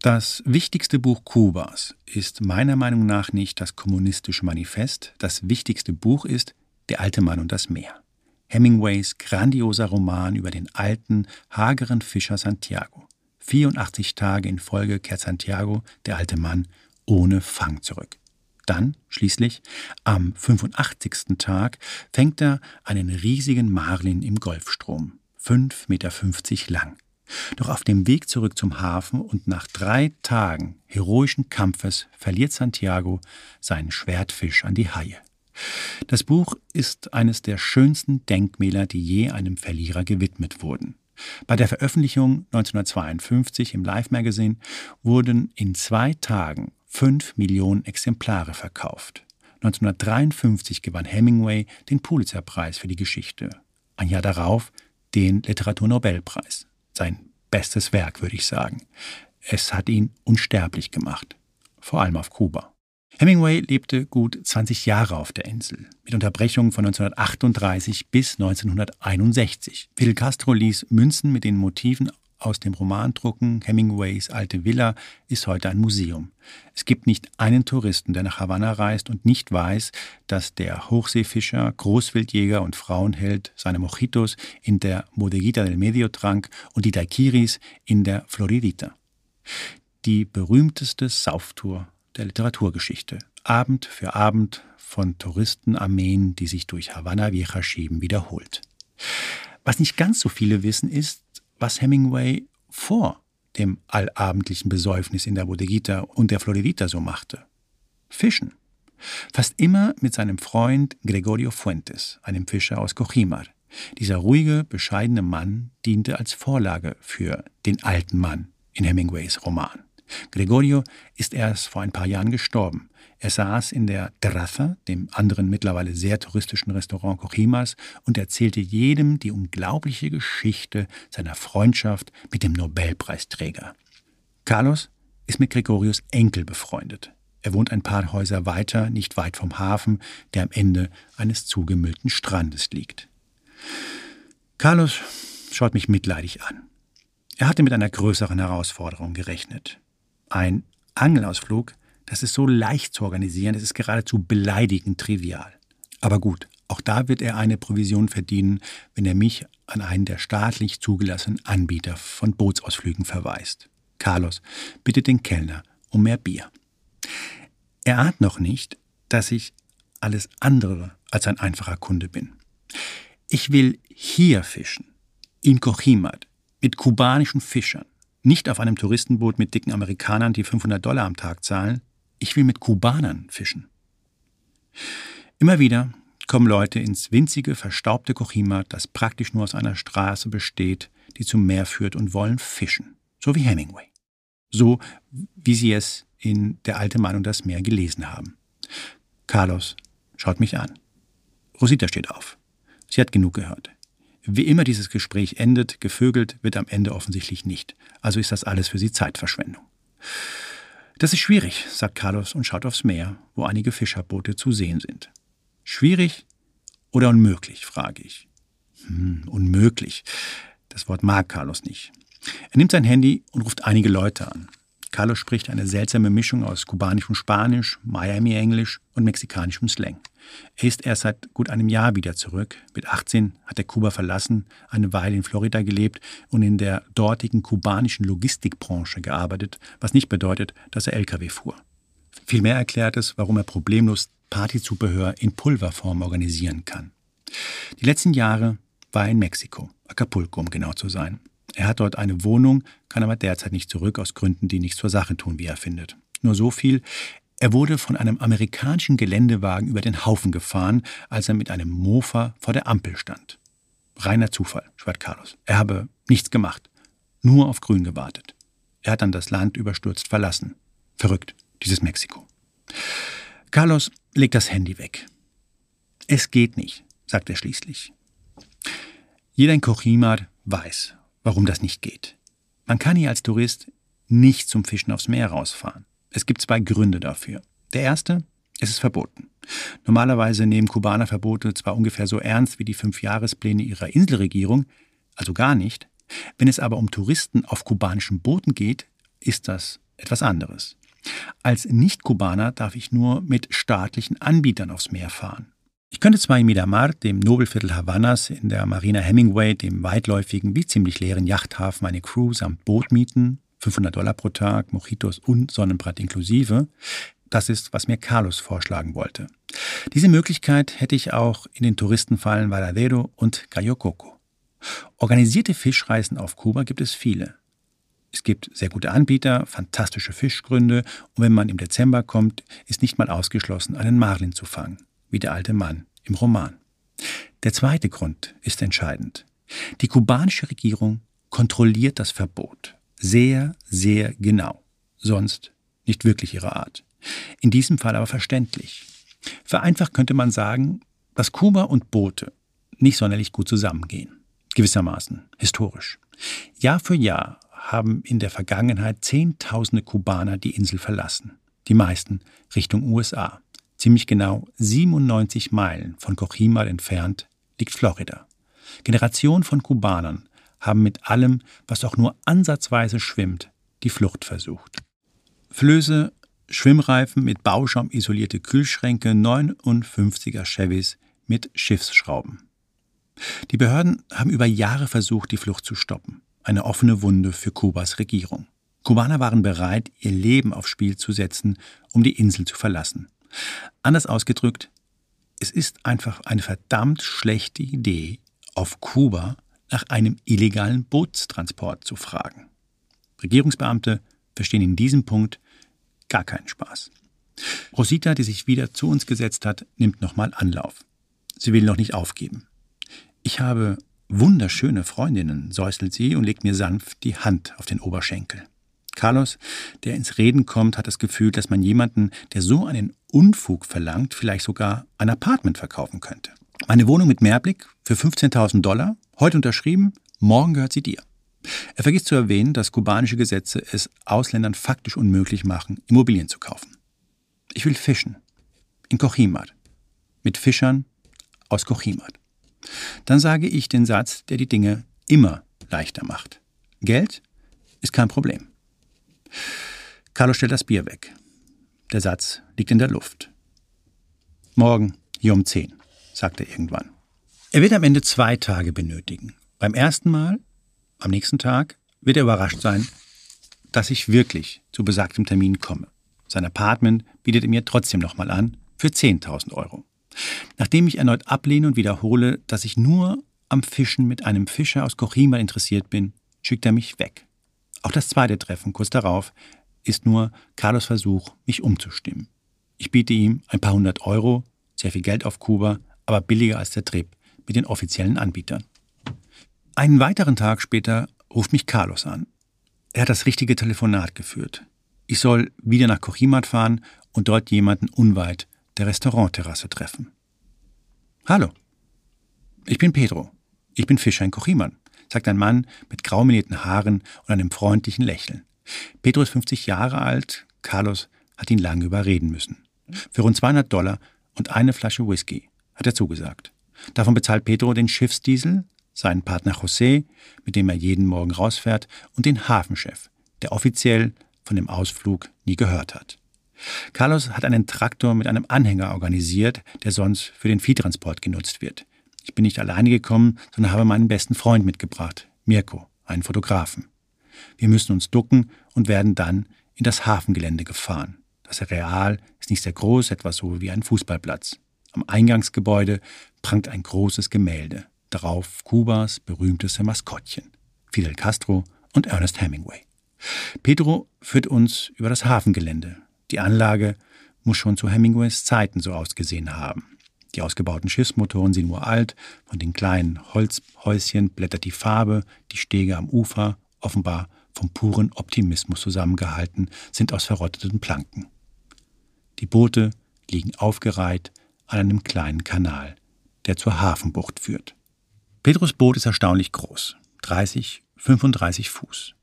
Das wichtigste Buch Kubas ist meiner Meinung nach nicht das kommunistische Manifest. Das wichtigste Buch ist der alte Mann und das Meer. Hemingways grandioser Roman über den alten, hageren Fischer Santiago. 84 Tage in Folge kehrt Santiago, der alte Mann, ohne Fang zurück. Dann, schließlich, am 85. Tag, fängt er einen riesigen Marlin im Golfstrom, 5,50 Meter lang. Doch auf dem Weg zurück zum Hafen und nach drei Tagen heroischen Kampfes verliert Santiago seinen Schwertfisch an die Haie. Das Buch ist eines der schönsten Denkmäler, die je einem Verlierer gewidmet wurden. Bei der Veröffentlichung 1952 im Life Magazine wurden in zwei Tagen fünf Millionen Exemplare verkauft. 1953 gewann Hemingway den Pulitzerpreis für die Geschichte. Ein Jahr darauf den Literaturnobelpreis. Sein bestes Werk, würde ich sagen. Es hat ihn unsterblich gemacht, vor allem auf Kuba. Hemingway lebte gut 20 Jahre auf der Insel, mit Unterbrechungen von 1938 bis 1961. Fidel Castro ließ Münzen mit den Motiven aus dem Roman drucken. Hemingways alte Villa ist heute ein Museum. Es gibt nicht einen Touristen, der nach Havanna reist und nicht weiß, dass der Hochseefischer, Großwildjäger und Frauenheld seine Mojitos in der Bodeguita del Medio trank und die Daiquiris in der Floridita. Die berühmteste Sauftour der Literaturgeschichte. Abend für Abend von Touristenarmeen, die sich durch Havanna Vieja schieben, wiederholt. Was nicht ganz so viele wissen, ist, was Hemingway vor dem allabendlichen Besäufnis in der Bodeguita und der Floridita so machte. Fischen. Fast immer mit seinem Freund Gregorio Fuentes, einem Fischer aus Cochimar. Dieser ruhige, bescheidene Mann diente als Vorlage für den alten Mann in Hemingways Roman. Gregorio ist erst vor ein paar Jahren gestorben. Er saß in der Terraza, dem anderen mittlerweile sehr touristischen Restaurant Cochimas, und erzählte jedem die unglaubliche Geschichte seiner Freundschaft mit dem Nobelpreisträger. Carlos ist mit Gregorios Enkel befreundet. Er wohnt ein paar Häuser weiter, nicht weit vom Hafen, der am Ende eines zugemüllten Strandes liegt. Carlos schaut mich mitleidig an. Er hatte mit einer größeren Herausforderung gerechnet. Ein Angelausflug, das ist so leicht zu organisieren, das ist geradezu beleidigend trivial. Aber gut, auch da wird er eine Provision verdienen, wenn er mich an einen der staatlich zugelassenen Anbieter von Bootsausflügen verweist. Carlos bittet den Kellner um mehr Bier. Er ahnt noch nicht, dass ich alles andere als ein einfacher Kunde bin. Ich will hier fischen, in Cochimat, mit kubanischen Fischern, nicht auf einem Touristenboot mit dicken Amerikanern, die 500 Dollar am Tag zahlen. Ich will mit Kubanern fischen. Immer wieder kommen Leute ins winzige, verstaubte Kochima, das praktisch nur aus einer Straße besteht, die zum Meer führt und wollen fischen. So wie Hemingway. So wie sie es in Der alte Mann und das Meer gelesen haben. Carlos schaut mich an. Rosita steht auf. Sie hat genug gehört. Wie immer dieses Gespräch endet, gevögelt wird am Ende offensichtlich nicht. Also ist das alles für sie Zeitverschwendung. Das ist schwierig, sagt Carlos und schaut aufs Meer, wo einige Fischerboote zu sehen sind. Schwierig oder unmöglich, frage ich. Hm, unmöglich. Das Wort mag Carlos nicht. Er nimmt sein Handy und ruft einige Leute an. Carlos spricht eine seltsame Mischung aus kubanischem Spanisch, Miami-Englisch und mexikanischem Slang. Er ist erst seit gut einem Jahr wieder zurück. Mit 18 hat er Kuba verlassen, eine Weile in Florida gelebt und in der dortigen kubanischen Logistikbranche gearbeitet, was nicht bedeutet, dass er Lkw fuhr. Vielmehr erklärt es, warum er problemlos Partyzubehör in Pulverform organisieren kann. Die letzten Jahre war er in Mexiko, Acapulco um genau zu sein. Er hat dort eine Wohnung, kann aber derzeit nicht zurück aus Gründen, die nichts zur Sache tun, wie er findet. Nur so viel, er wurde von einem amerikanischen Geländewagen über den Haufen gefahren, als er mit einem Mofa vor der Ampel stand. Reiner Zufall, schwört Carlos. Er habe nichts gemacht, nur auf Grün gewartet. Er hat dann das Land überstürzt verlassen. Verrückt, dieses Mexiko. Carlos legt das Handy weg. Es geht nicht, sagt er schließlich. Jeder in Kochimar weiß, warum das nicht geht. Man kann hier als Tourist nicht zum Fischen aufs Meer rausfahren. Es gibt zwei Gründe dafür. Der erste, es ist verboten. Normalerweise nehmen Kubaner Verbote zwar ungefähr so ernst wie die Fünfjahrespläne ihrer Inselregierung, also gar nicht. Wenn es aber um Touristen auf kubanischen Booten geht, ist das etwas anderes. Als Nicht-Kubaner darf ich nur mit staatlichen Anbietern aufs Meer fahren. Ich könnte zwar in Miramar, dem Nobelviertel Havannas, in der Marina Hemingway, dem weitläufigen wie ziemlich leeren Yachthafen, eine Crew samt Boot mieten, 500 Dollar pro Tag, Mojitos und Sonnenbrett inklusive. Das ist, was mir Carlos vorschlagen wollte. Diese Möglichkeit hätte ich auch in den Touristenfallen Varadero und Cayo Coco. Organisierte Fischreisen auf Kuba gibt es viele. Es gibt sehr gute Anbieter, fantastische Fischgründe und wenn man im Dezember kommt, ist nicht mal ausgeschlossen, einen Marlin zu fangen, wie der alte Mann im Roman. Der zweite Grund ist entscheidend. Die kubanische Regierung kontrolliert das Verbot sehr, sehr genau, sonst nicht wirklich ihre Art. In diesem Fall aber verständlich. Vereinfacht könnte man sagen, dass Kuba und Boote nicht sonderlich gut zusammengehen. Gewissermaßen historisch. Jahr für Jahr haben in der Vergangenheit Zehntausende Kubaner die Insel verlassen. Die meisten Richtung USA. Ziemlich genau 97 Meilen von Cochimal entfernt liegt Florida. Generationen von Kubanern haben mit allem, was auch nur ansatzweise schwimmt, die Flucht versucht. Flöße, Schwimmreifen mit Bauschaum isolierte Kühlschränke, 59er Chevys mit Schiffsschrauben. Die Behörden haben über Jahre versucht, die Flucht zu stoppen. Eine offene Wunde für Kubas Regierung. Kubaner waren bereit, ihr Leben aufs Spiel zu setzen, um die Insel zu verlassen. Anders ausgedrückt, es ist einfach eine verdammt schlechte Idee, auf Kuba nach einem illegalen Bootstransport zu fragen. Regierungsbeamte verstehen in diesem Punkt gar keinen Spaß. Rosita, die sich wieder zu uns gesetzt hat, nimmt nochmal Anlauf. Sie will noch nicht aufgeben. Ich habe wunderschöne Freundinnen, säuselt sie und legt mir sanft die Hand auf den Oberschenkel. Carlos, der ins Reden kommt, hat das Gefühl, dass man jemanden, der so einen Unfug verlangt, vielleicht sogar ein Apartment verkaufen könnte. Meine Wohnung mit Mehrblick für 15.000 Dollar, heute unterschrieben, morgen gehört sie dir. Er vergisst zu erwähnen, dass kubanische Gesetze es Ausländern faktisch unmöglich machen, Immobilien zu kaufen. Ich will fischen. In Cochimat. Mit Fischern aus Cochimat. Dann sage ich den Satz, der die Dinge immer leichter macht. Geld ist kein Problem. Carlos stellt das Bier weg. Der Satz liegt in der Luft. Morgen hier um zehn, sagt er irgendwann. Er wird am Ende zwei Tage benötigen. Beim ersten Mal, am nächsten Tag, wird er überrascht sein, dass ich wirklich zu besagtem Termin komme. Sein Apartment bietet er mir trotzdem nochmal an für 10.000 Euro. Nachdem ich erneut ablehne und wiederhole, dass ich nur am Fischen mit einem Fischer aus Kochima interessiert bin, schickt er mich weg. Auch das zweite Treffen kurz darauf ist nur Carlos Versuch, mich umzustimmen. Ich biete ihm ein paar hundert Euro, sehr viel Geld auf Kuba, aber billiger als der Trip mit den offiziellen Anbietern. Einen weiteren Tag später ruft mich Carlos an. Er hat das richtige Telefonat geführt. Ich soll wieder nach Kochimat fahren und dort jemanden unweit der Restaurantterrasse treffen. Hallo, ich bin Pedro. Ich bin Fischer in Kochiman, sagt ein Mann mit graumelierten Haaren und einem freundlichen Lächeln. Pedro ist 50 Jahre alt, Carlos hat ihn lange überreden müssen. Für rund 200 Dollar und eine Flasche Whisky hat er zugesagt. Davon bezahlt Pedro den Schiffsdiesel, seinen Partner José, mit dem er jeden Morgen rausfährt, und den Hafenchef, der offiziell von dem Ausflug nie gehört hat. Carlos hat einen Traktor mit einem Anhänger organisiert, der sonst für den Viehtransport genutzt wird. Ich bin nicht alleine gekommen, sondern habe meinen besten Freund mitgebracht, Mirko, einen Fotografen. Wir müssen uns ducken und werden dann in das Hafengelände gefahren. Das Areal ist nicht sehr groß, etwa so wie ein Fußballplatz. Am Eingangsgebäude prangt ein großes Gemälde, darauf Kubas berühmteste Maskottchen, Fidel Castro und Ernest Hemingway. Pedro führt uns über das Hafengelände, die Anlage muss schon zu Hemingways Zeiten so ausgesehen haben. Die ausgebauten Schiffsmotoren sind uralt, von den kleinen Holzhäuschen blättert die Farbe, die Stege am Ufer, offenbar vom puren Optimismus zusammengehalten, sind aus verrotteten Planken. Die Boote liegen aufgereiht an einem kleinen Kanal, der zur Hafenbucht führt. Petrus Boot ist erstaunlich groß, 30, 35 Fuß.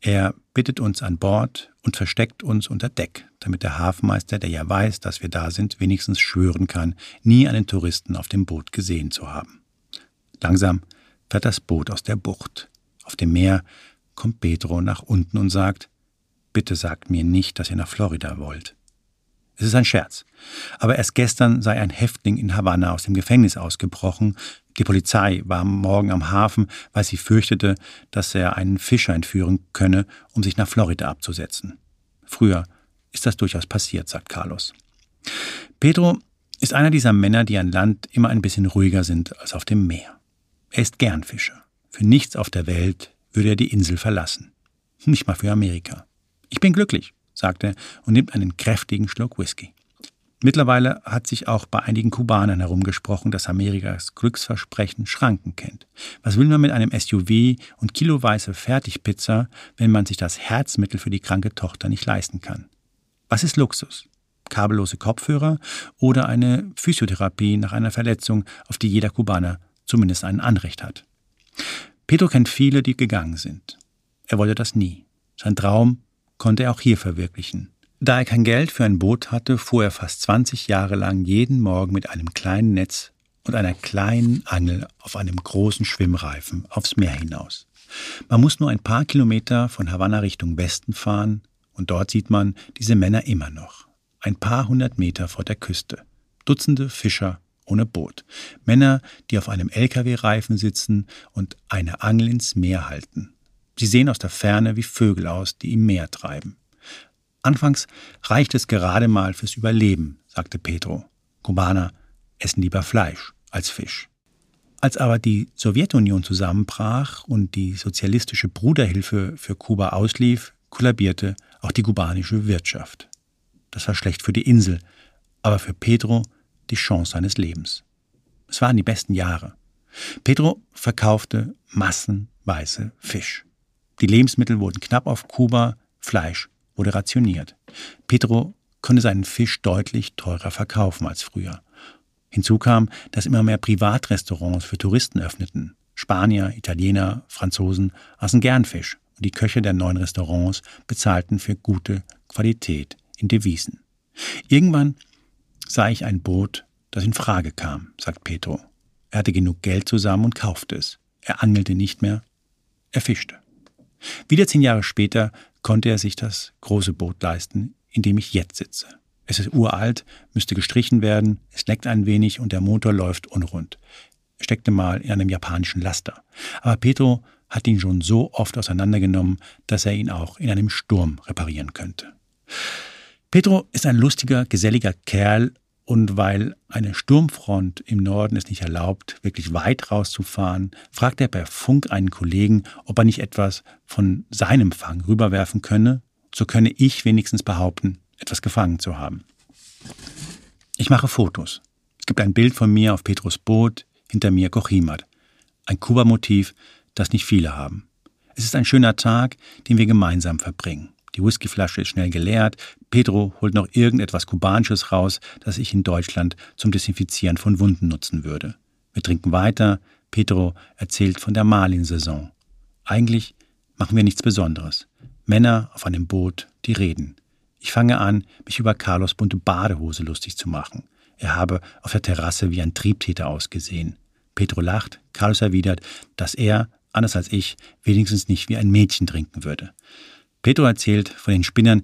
Er bittet uns an Bord und versteckt uns unter Deck, damit der Hafenmeister, der ja weiß, dass wir da sind, wenigstens schwören kann, nie einen Touristen auf dem Boot gesehen zu haben. Langsam fährt das Boot aus der Bucht. Auf dem Meer kommt Pedro nach unten und sagt, bitte sagt mir nicht, dass ihr nach Florida wollt. Es ist ein Scherz. Aber erst gestern sei ein Häftling in Havanna aus dem Gefängnis ausgebrochen. Die Polizei war morgen am Hafen, weil sie fürchtete, dass er einen Fischer entführen könne, um sich nach Florida abzusetzen. Früher ist das durchaus passiert, sagt Carlos. Pedro ist einer dieser Männer, die an Land immer ein bisschen ruhiger sind als auf dem Meer. Er ist gern Fischer. Für nichts auf der Welt würde er die Insel verlassen. Nicht mal für Amerika. Ich bin glücklich, sagt er und nimmt einen kräftigen Schluck Whisky. Mittlerweile hat sich auch bei einigen Kubanern herumgesprochen, dass Amerikas Glücksversprechen Schranken kennt. Was will man mit einem SUV und kiloweise Fertigpizza, wenn man sich das Herzmittel für die kranke Tochter nicht leisten kann? Was ist Luxus? Kabellose Kopfhörer oder eine Physiotherapie nach einer Verletzung, auf die jeder Kubaner zumindest ein Anrecht hat. Pedro kennt viele, die gegangen sind. Er wollte das nie. Sein Traum konnte er auch hier verwirklichen. Da er kein Geld für ein Boot hatte, fuhr er fast 20 Jahre lang jeden Morgen mit einem kleinen Netz und einer kleinen Angel auf einem großen Schwimmreifen aufs Meer hinaus. Man muss nur ein paar Kilometer von Havanna Richtung Westen fahren und dort sieht man diese Männer immer noch. Ein paar hundert Meter vor der Küste. Dutzende Fischer ohne Boot. Männer, die auf einem LKW-Reifen sitzen und eine Angel ins Meer halten. Sie sehen aus der Ferne wie Vögel aus, die im Meer treiben. Anfangs reicht es gerade mal fürs Überleben, sagte Pedro. Kubaner essen lieber Fleisch als Fisch. Als aber die Sowjetunion zusammenbrach und die sozialistische Bruderhilfe für Kuba auslief, kollabierte auch die kubanische Wirtschaft. Das war schlecht für die Insel, aber für Pedro die Chance seines Lebens. Es waren die besten Jahre. Pedro verkaufte massenweise Fisch. Die Lebensmittel wurden knapp auf Kuba, Fleisch wurde rationiert. Pedro konnte seinen Fisch deutlich teurer verkaufen als früher. Hinzu kam, dass immer mehr Privatrestaurants für Touristen öffneten. Spanier, Italiener, Franzosen aßen gern Fisch und die Köche der neuen Restaurants bezahlten für gute Qualität in Devisen. Irgendwann sah ich ein Boot, das in Frage kam, sagt Pedro. Er hatte genug Geld zusammen und kaufte es. Er angelte nicht mehr, er fischte. Wieder zehn Jahre später konnte er sich das große Boot leisten, in dem ich jetzt sitze. Es ist uralt, müsste gestrichen werden, es leckt ein wenig und der Motor läuft unrund. Er steckte mal in einem japanischen Laster. Aber Petro hat ihn schon so oft auseinandergenommen, dass er ihn auch in einem Sturm reparieren könnte. Petro ist ein lustiger, geselliger Kerl und weil eine Sturmfront im Norden es nicht erlaubt, wirklich weit rauszufahren, fragt er per Funk einen Kollegen, ob er nicht etwas von seinem Fang rüberwerfen könne. So könne ich wenigstens behaupten, etwas gefangen zu haben. Ich mache Fotos. Es gibt ein Bild von mir auf Petrus Boot, hinter mir Kochimat. Ein Kuba-Motiv, das nicht viele haben. Es ist ein schöner Tag, den wir gemeinsam verbringen. Die Whiskyflasche ist schnell geleert. Pedro holt noch irgendetwas Kubanisches raus, das ich in Deutschland zum Desinfizieren von Wunden nutzen würde. Wir trinken weiter. Pedro erzählt von der Malin-Saison. Eigentlich machen wir nichts Besonderes. Männer auf einem Boot, die reden. Ich fange an, mich über Carlos bunte Badehose lustig zu machen. Er habe auf der Terrasse wie ein Triebtäter ausgesehen. Pedro lacht, Carlos erwidert, dass er, anders als ich, wenigstens nicht wie ein Mädchen trinken würde. Pedro erzählt von den Spinnern,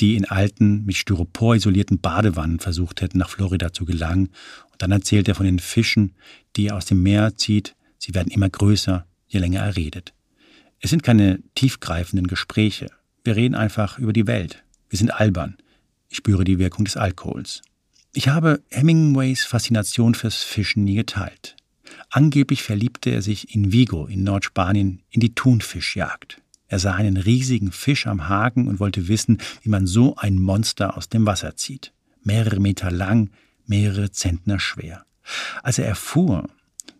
die in alten, mit Styropor isolierten Badewannen versucht hätten, nach Florida zu gelangen. Und dann erzählt er von den Fischen, die er aus dem Meer zieht. Sie werden immer größer, je länger er redet. Es sind keine tiefgreifenden Gespräche. Wir reden einfach über die Welt. Wir sind albern. Ich spüre die Wirkung des Alkohols. Ich habe Hemingways Faszination fürs Fischen nie geteilt. Angeblich verliebte er sich in Vigo in Nordspanien in die Thunfischjagd. Er sah einen riesigen Fisch am Haken und wollte wissen, wie man so ein Monster aus dem Wasser zieht. Mehrere Meter lang, mehrere Zentner schwer. Als er erfuhr,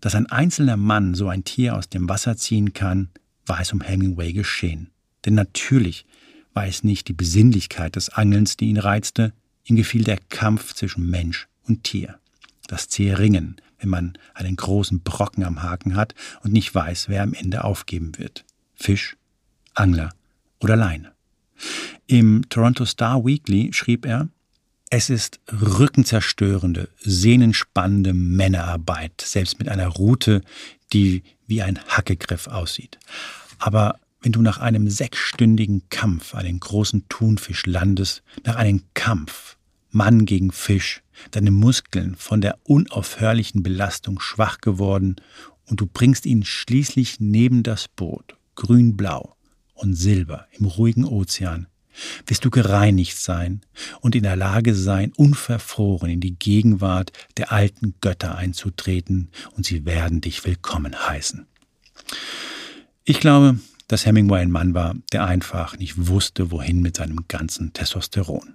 dass ein einzelner Mann so ein Tier aus dem Wasser ziehen kann, war es um Hemingway geschehen. Denn natürlich war es nicht die Besinnlichkeit des Angelns, die ihn reizte, ihm gefiel der Kampf zwischen Mensch und Tier. Das zähe Ringen, wenn man einen großen Brocken am Haken hat und nicht weiß, wer am Ende aufgeben wird. Fisch Angler oder Leine. Im Toronto Star Weekly schrieb er, es ist rückenzerstörende, sehnenspannende Männerarbeit, selbst mit einer Route, die wie ein Hackegriff aussieht. Aber wenn du nach einem sechsstündigen Kampf einen großen Thunfisch landest, nach einem Kampf, Mann gegen Fisch, deine Muskeln von der unaufhörlichen Belastung schwach geworden und du bringst ihn schließlich neben das Boot, grün-blau, und Silber im ruhigen Ozean, wirst du gereinigt sein und in der Lage sein, unverfroren in die Gegenwart der alten Götter einzutreten, und sie werden dich willkommen heißen. Ich glaube, dass Hemingway ein Mann war, der einfach nicht wusste, wohin mit seinem ganzen Testosteron.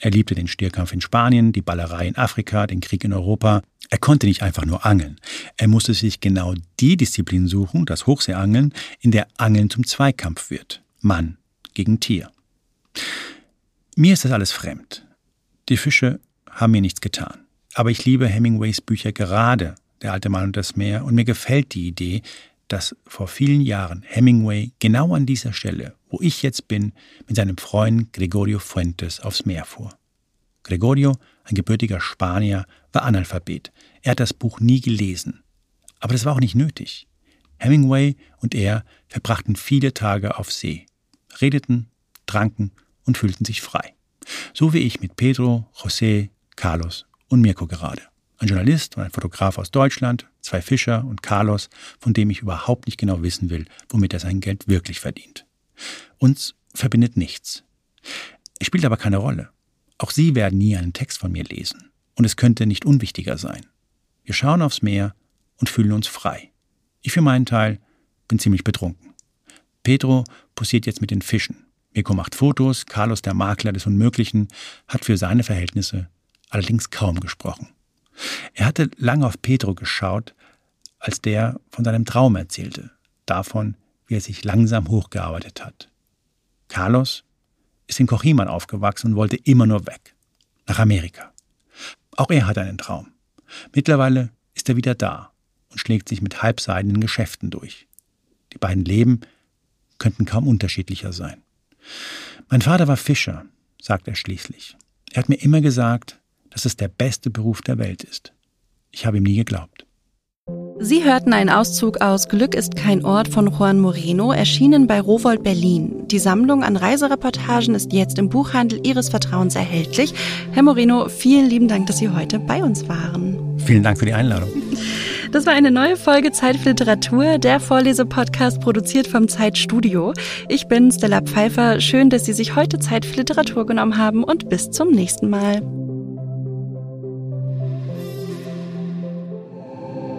Er liebte den Stierkampf in Spanien, die Ballerei in Afrika, den Krieg in Europa. Er konnte nicht einfach nur angeln. Er musste sich genau die Disziplin suchen, das Hochseeangeln, in der Angeln zum Zweikampf wird. Mann gegen Tier. Mir ist das alles fremd. Die Fische haben mir nichts getan. Aber ich liebe Hemingways Bücher gerade, Der alte Mann und das Meer, und mir gefällt die Idee, dass vor vielen Jahren Hemingway genau an dieser Stelle, wo ich jetzt bin, mit seinem Freund Gregorio Fuentes aufs Meer fuhr. Gregorio, ein gebürtiger Spanier, war Analphabet. Er hat das Buch nie gelesen. Aber das war auch nicht nötig. Hemingway und er verbrachten viele Tage auf See, redeten, tranken und fühlten sich frei. So wie ich mit Pedro, José, Carlos und Mirko gerade. Ein Journalist und ein Fotograf aus Deutschland, zwei Fischer und Carlos, von dem ich überhaupt nicht genau wissen will, womit er sein Geld wirklich verdient. Uns verbindet nichts. Es spielt aber keine Rolle. Auch Sie werden nie einen Text von mir lesen. Und es könnte nicht unwichtiger sein. Wir schauen aufs Meer und fühlen uns frei. Ich für meinen Teil bin ziemlich betrunken. Pedro posiert jetzt mit den Fischen. Mirko macht Fotos, Carlos, der Makler des Unmöglichen, hat für seine Verhältnisse allerdings kaum gesprochen. Er hatte lange auf Pedro geschaut, als der von seinem Traum erzählte, davon, wie er sich langsam hochgearbeitet hat. Carlos ist in Cochiman aufgewachsen und wollte immer nur weg, nach Amerika. Auch er hat einen Traum. Mittlerweile ist er wieder da und schlägt sich mit halbseidenen Geschäften durch. Die beiden Leben könnten kaum unterschiedlicher sein. Mein Vater war Fischer, sagt er schließlich. Er hat mir immer gesagt, dass es der beste Beruf der Welt ist. Ich habe ihm nie geglaubt. Sie hörten einen Auszug aus Glück ist kein Ort von Juan Moreno, erschienen bei Rowold Berlin. Die Sammlung an Reisereportagen ist jetzt im Buchhandel Ihres Vertrauens erhältlich. Herr Moreno, vielen lieben Dank, dass Sie heute bei uns waren. Vielen Dank für die Einladung. Das war eine neue Folge Zeit für Literatur, der Vorlesepodcast produziert vom Zeitstudio. Ich bin Stella Pfeiffer. Schön, dass Sie sich heute Zeit für Literatur genommen haben und bis zum nächsten Mal.